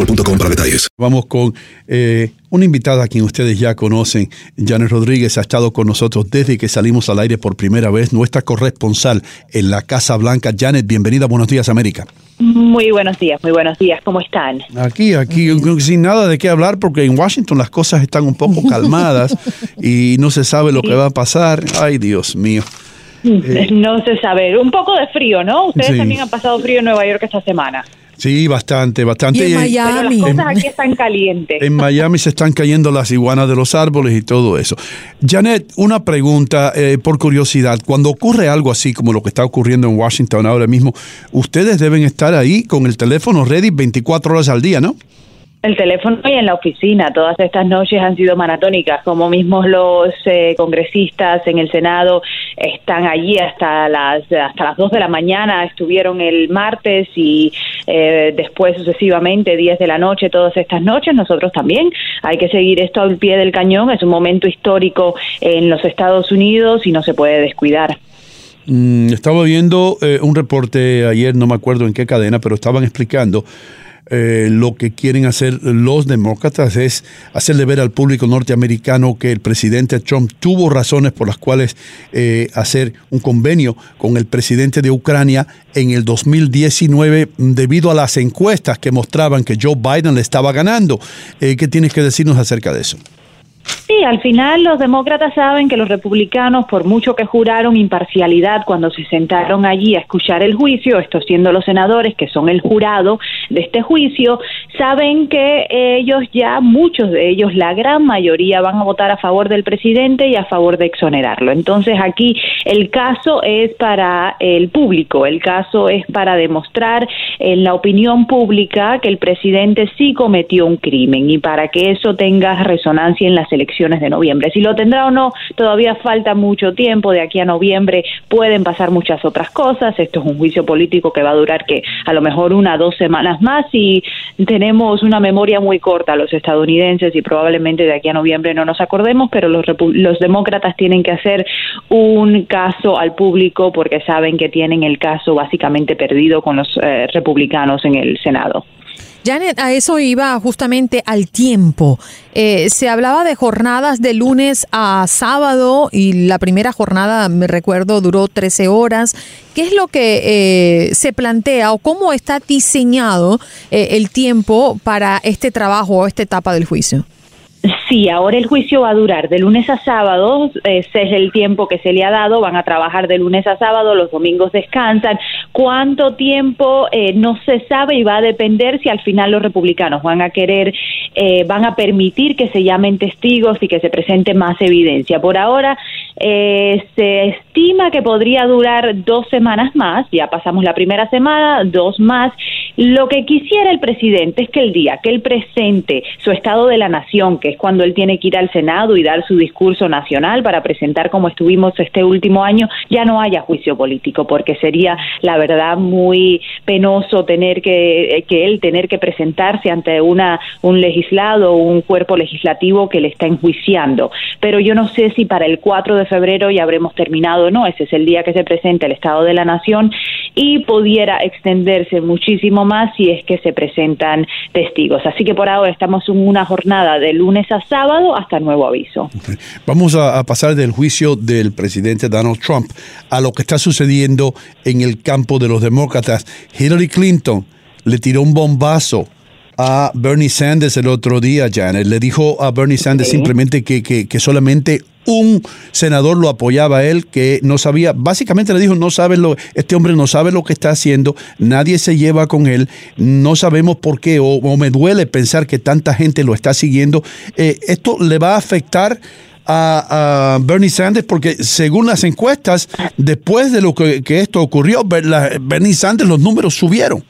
boostmobile.com para detalles. Vamos con eh, una invitada a quien ustedes ya conocen. Janet Rodríguez ha estado con nosotros desde que salimos al aire por primera vez, nuestra corresponsal en la Casa Blanca. Janet, bienvenida, buenos días, América. Muy buenos días, muy buenos días, ¿cómo están? Aquí, aquí, sin nada de qué hablar, porque en Washington las cosas están un poco calmadas y no se sabe lo que va a pasar. Ay, Dios mío. Eh, no se sabe, un poco de frío, ¿no? Ustedes Sí. también han pasado frío en Nueva York esta semana. Sí, bastante, bastante. Pero Y- las cosas aquí están calientes. En Miami se están cayendo las iguanas de los árboles y todo eso. Janet, una pregunta eh, por curiosidad. Cuando ocurre algo así como lo que está ocurriendo en Washington ahora mismo, ustedes deben estar ahí con el teléfono ready 24 horas al día, ¿no? El teléfono y en la oficina, todas estas noches han sido maratónicas, como mismos los eh, congresistas en el Senado están allí hasta las hasta las 2 de la mañana, estuvieron el martes y eh, después sucesivamente 10 de la noche, todas estas noches, nosotros también. Hay que seguir esto al pie del cañón, es un momento histórico en los Estados Unidos y no se puede descuidar. Mm, estaba viendo eh, un reporte ayer, no me acuerdo en qué cadena, pero estaban explicando eh, lo que quieren hacer los demócratas es hacerle ver al público norteamericano que el presidente Trump tuvo razones por las cuales eh, hacer un convenio con el presidente de Ucrania en el 2019 debido a las encuestas que mostraban que Joe Biden le estaba ganando. Eh, ¿Qué tienes que decirnos acerca de eso? Sí, al final los demócratas saben que los republicanos, por mucho que juraron imparcialidad cuando se sentaron allí a escuchar el juicio, estos siendo los senadores que son el jurado de este juicio, saben que ellos ya, muchos de ellos, la gran mayoría van a votar a favor del presidente y a favor de exonerarlo. Entonces aquí el caso es para el público, el caso es para demostrar en la opinión pública que el presidente sí cometió un crimen y para que eso tenga resonancia en elecciones de noviembre. Si lo tendrá o no, todavía falta mucho tiempo. De aquí a noviembre pueden pasar muchas otras cosas. Esto es un juicio político que va a durar que a lo mejor una dos semanas más y tenemos una memoria muy corta los estadounidenses y probablemente de aquí a noviembre no nos acordemos, pero los, los demócratas tienen que hacer un caso al público porque saben que tienen el caso básicamente perdido con los eh, republicanos en el Senado. Janet, a eso iba justamente al tiempo. Eh, se hablaba de jornadas de lunes a sábado y la primera jornada, me recuerdo, duró 13 horas. ¿Qué es lo que eh, se plantea o cómo está diseñado eh, el tiempo para este trabajo o esta etapa del juicio? Sí, ahora el juicio va a durar de lunes a sábado, ese es el tiempo que se le ha dado, van a trabajar de lunes a sábado, los domingos descansan. ¿Cuánto tiempo? Eh, no se sabe y va a depender si al final los republicanos van a querer, eh, van a permitir que se llamen testigos y que se presente más evidencia. Por ahora eh, se estima que podría durar dos semanas más, ya pasamos la primera semana, dos más. Lo que quisiera el presidente es que el día que él presente su estado de la nación, que es cuando él tiene que ir al Senado y dar su discurso nacional para presentar como estuvimos este último año, ya no haya juicio político, porque sería, la verdad, muy penoso tener que, que él tener que presentarse ante una, un legislado o un cuerpo legislativo que le está enjuiciando. Pero yo no sé si para el 4 de febrero ya habremos terminado no, ese es el día que se presenta el Estado de la Nación y pudiera extenderse muchísimo más si es que se presentan testigos. Así que por ahora estamos en una jornada de lunes a sábado hasta nuevo aviso. Vamos a, pasar del juicio del presidente Donald Trump a lo que está sucediendo en el campo de los demócratas. Hillary Clinton le tiró un bombazo a Bernie Sanders el otro día, Janet. Le dijo a Bernie Sanders simplemente que, que, que, solamente un senador lo apoyaba a él, que no sabía, básicamente le dijo, no sabe lo, este hombre no sabe lo que está haciendo, nadie se lleva con él, no sabemos por qué, o, me duele pensar que tanta gente lo está siguiendo. Eh, esto le va a afectar a, Bernie Sanders porque según las encuestas, después de lo que, que esto ocurrió, Bernie Sanders los números subieron.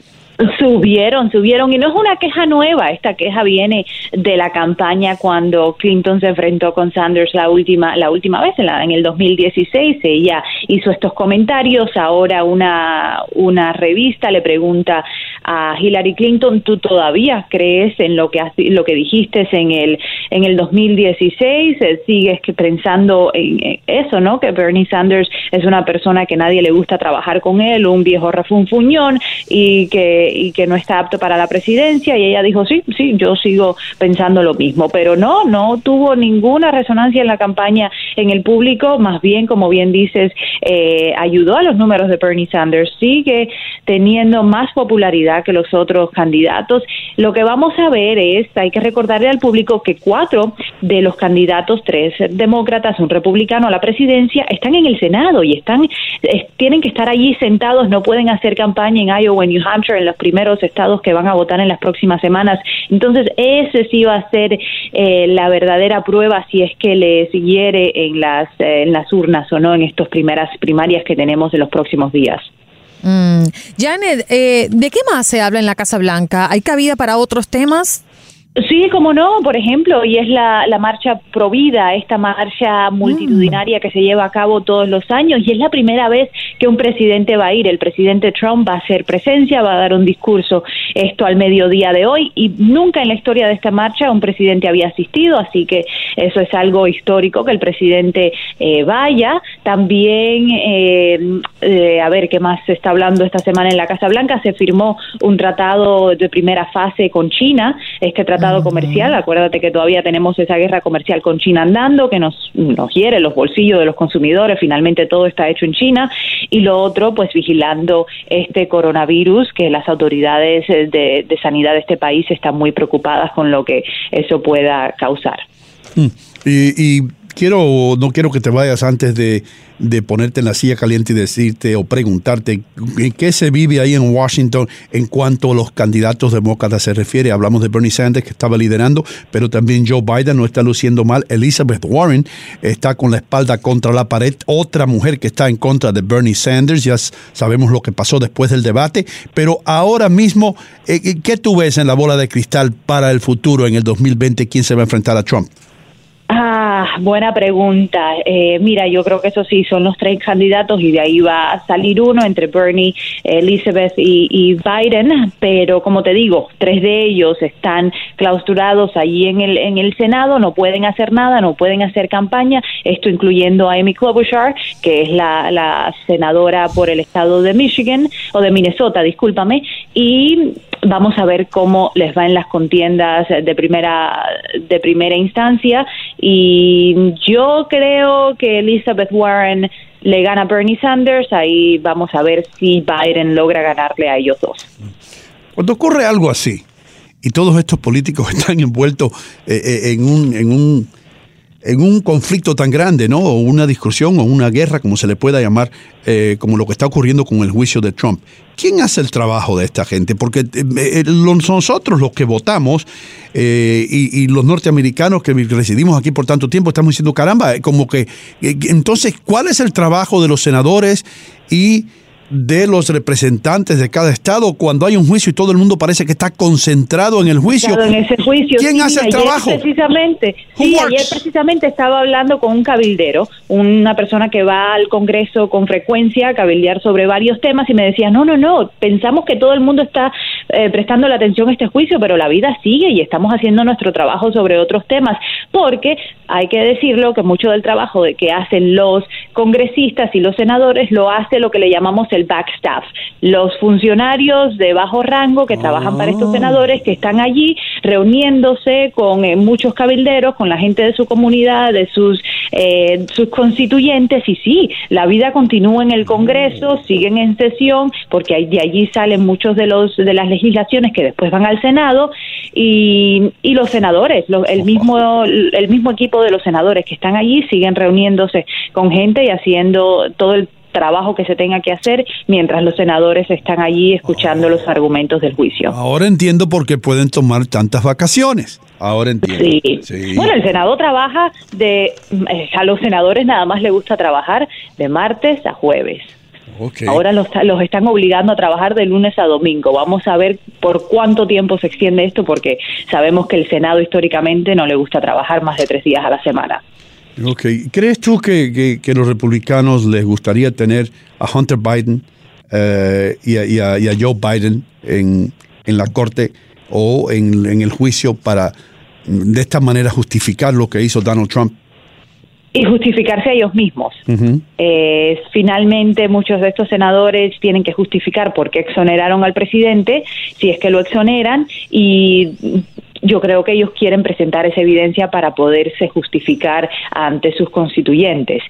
Subieron, subieron, y no es una queja nueva, esta queja viene de la campaña cuando Clinton se enfrentó con Sanders la última, la última vez, en, la, en el 2016, ella hizo estos comentarios, ahora una, una revista le pregunta a Hillary Clinton, ¿tú todavía crees en lo que, lo que dijiste en el, en el 2016? ¿Sigues pensando en eso, no? Que Bernie Sanders es una persona que nadie le gusta trabajar con él, un viejo refunfuñón, y que y que no está apto para la presidencia y ella dijo sí, sí, yo sigo pensando lo mismo, pero no, no tuvo ninguna resonancia en la campaña en el público, más bien, como bien dices, eh, ayudó a los números de Bernie Sanders, sigue teniendo más popularidad que los otros candidatos. Lo que vamos a ver es, hay que recordarle al público que cuatro de los candidatos, tres demócratas, un republicano a la presidencia, están en el Senado y están, tienen que estar allí sentados, no pueden hacer campaña en Iowa, en New Hampshire, en los primeros estados que van a votar en las próximas semanas. Entonces, ese sí va a ser eh, la verdadera prueba si es que les hiere en las, eh, en las urnas o no en estas primeras primarias que tenemos en los próximos días. Mm. Janet, eh, ¿de qué más se habla en la Casa Blanca? ¿Hay cabida para otros temas? Sí, como no, por ejemplo, y es la, la marcha Provida, esta marcha multitudinaria que se lleva a cabo todos los años, y es la primera vez que un presidente va a ir. El presidente Trump va a hacer presencia, va a dar un discurso esto al mediodía de hoy, y nunca en la historia de esta marcha un presidente había asistido, así que eso es algo histórico que el presidente eh, vaya. También, eh, eh, a ver qué más se está hablando esta semana en la Casa Blanca, se firmó un tratado de primera fase con China, este tratado comercial. Acuérdate que todavía tenemos esa guerra comercial con China andando, que nos, nos hiere los bolsillos de los consumidores. Finalmente todo está hecho en China. Y lo otro, pues vigilando este coronavirus, que las autoridades de, de sanidad de este país están muy preocupadas con lo que eso pueda causar. Mm. y quiero, no quiero que te vayas antes de, ponerte en la silla caliente y decirte o preguntarte qué se vive ahí en Washington en cuanto a los candidatos demócratas se refiere. Hablamos de Bernie Sanders que estaba liderando, pero también Joe Biden no está luciendo mal. Elizabeth Warren está con la espalda contra la pared. Otra mujer que está en contra de Bernie Sanders. Ya sabemos lo que pasó después del debate. Pero ahora mismo, eh, eh, ¿qué tú ves en la bola de cristal para el futuro en el 2020? ¿Quién se va a enfrentar a Trump? Ah, buena pregunta. Eh, mira, yo creo que eso sí, son los tres candidatos y de ahí va a salir uno entre Bernie, Elizabeth y, Biden, pero como te digo, tres de ellos están clausurados allí en el, en el Senado, no pueden hacer nada, no pueden hacer campaña, esto incluyendo a Amy Klobuchar, que es la, la senadora por el estado de Michigan, o de Minnesota, discúlpame, y vamos a ver cómo les va en las contiendas de primera de primera instancia. Y yo creo que Elizabeth Warren le gana a Bernie Sanders. Ahí vamos a ver si Biden logra ganarle a ellos dos. Cuando ocurre algo así y todos estos políticos están envueltos eh, eh, en un... En un en un conflicto tan grande, ¿no? O una discusión o una guerra, como se le pueda llamar, eh, como lo que está ocurriendo con el juicio de Trump. ¿Quién hace el trabajo de esta gente? Porque eh, eh, nosotros los que votamos y, y, los norteamericanos que residimos aquí por tanto tiempo estamos diciendo, caramba, como que, entonces, ¿cuál es el trabajo de los senadores y de los representantes de cada estado cuando hay un juicio y todo el mundo parece que está concentrado en el juicio. En ese juicio. ¿Quién hace el trabajo? Precisamente, sí, ayer precisamente estaba hablando con un cabildero, una persona que va al Congreso con frecuencia a cabildear sobre varios temas y me decía, no, no, no, pensamos que todo el mundo está eh, prestando la atención a este juicio, pero la vida sigue y estamos haciendo nuestro trabajo sobre otros temas, porque hay que decirlo que mucho del trabajo de que hacen los congresistas y los senadores lo hace lo que le llamamos el backstaff, los funcionarios de bajo rango que trabajan para estos ah. senadores que están allí reuniéndose con eh, muchos cabilderos, con la gente de su comunidad, de sus eh, sus constituyentes y sí, la vida continúa en el Congreso, mm. siguen en sesión porque de allí salen muchos de los de las legislaciones que después van al Senado y, y los senadores, el mismo el mismo equipo de los senadores que están allí siguen reuniéndose con gente y haciendo todo el trabajo que se tenga que hacer mientras los senadores están allí escuchando los argumentos del juicio. Ahora entiendo por qué pueden tomar tantas vacaciones. Ahora entiendo. Sí. Bueno, el Senado trabaja de eh, a los senadores nada más le gusta trabajar de martes a jueves. Ahora los, los están obligando a trabajar de lunes a domingo. Vamos a ver por cuánto tiempo se extiende esto, porque sabemos que el Senado históricamente no le gusta trabajar más de tres días a la semana. Ok. ¿Crees tú que, que, los republicanos les gustaría tener a Hunter Biden eh, y, a, Joe Biden en, en la corte o en, en, el juicio para de esta manera justificar lo que hizo Donald Trump? Y justificarse a ellos mismos. Eh, finalmente, muchos de estos senadores tienen que justificar por qué exoneraron al presidente, si es que lo exoneran, y yo creo que ellos quieren presentar esa evidencia para poderse justificar ante sus constituyentes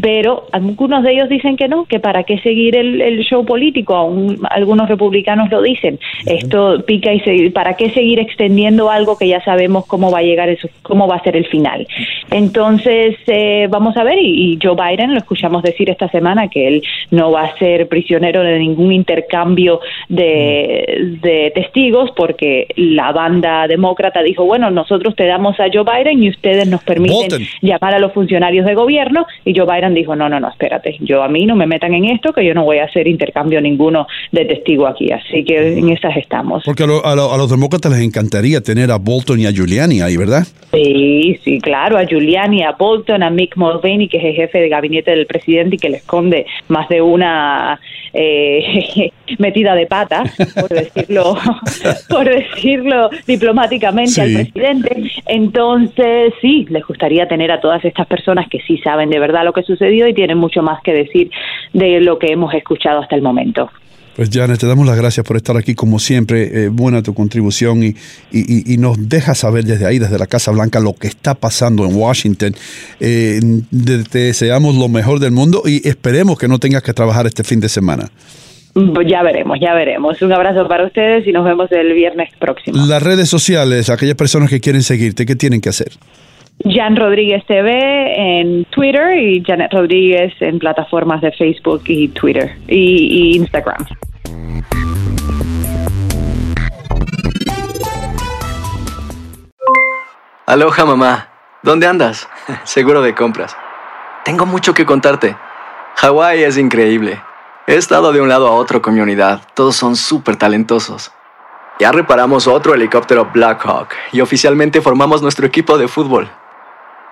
pero algunos de ellos dicen que no, que para qué seguir el, show político, aún algunos republicanos lo dicen, esto pica y se, para qué seguir extendiendo algo que ya sabemos cómo va a llegar, eso, cómo va a ser el final. Entonces, eh, vamos a ver, y, Joe Biden lo escuchamos decir esta semana que él no va a ser prisionero de ningún intercambio de, de testigos porque la banda demócrata dijo, bueno, nosotros te damos a Joe Biden y ustedes nos permiten llamar a los funcionarios de gobierno y Joe Biden dijo, no, no, no, espérate, yo a mí no me metan en esto, que yo no voy a hacer intercambio ninguno de testigo aquí. Así que en esas estamos. Porque a, los demócratas les encantaría tener a Bolton y a Giuliani ahí, ¿verdad? Sí, sí, claro, a Giuliani, a Bolton, a Mick Mulvaney, que es el jefe de gabinete del presidente y que le esconde más de una eh, metida de pata, por decirlo, por decirlo diplomáticamente al presidente. Entonces, sí, les gustaría tener a todas estas personas que sí saben de verdad lo que sucedió y tienen mucho más que decir de lo que hemos escuchado hasta el momento. Pues Janet, te damos las gracias por estar aquí como siempre. Eh, buena tu contribución y, y, nos deja saber desde ahí, desde la Casa Blanca, lo que está pasando en Washington. Eh, te deseamos lo mejor del mundo y esperemos que no tengas que trabajar este fin de semana. Pues ya veremos, ya veremos. Un abrazo para ustedes y nos vemos el viernes próximo. Las redes sociales, aquellas personas que quieren seguirte, ¿qué tienen que hacer? Jan Rodríguez TV en Twitter y Janet Rodríguez en plataformas de Facebook y Twitter y, Instagram. Aloha mamá, ¿dónde andas? Seguro de compras. Tengo mucho que contarte. Hawái es increíble. He estado de un lado a otro con mi unidad. Todos son súper talentosos. Ya reparamos otro helicóptero Blackhawk y oficialmente formamos nuestro equipo de fútbol.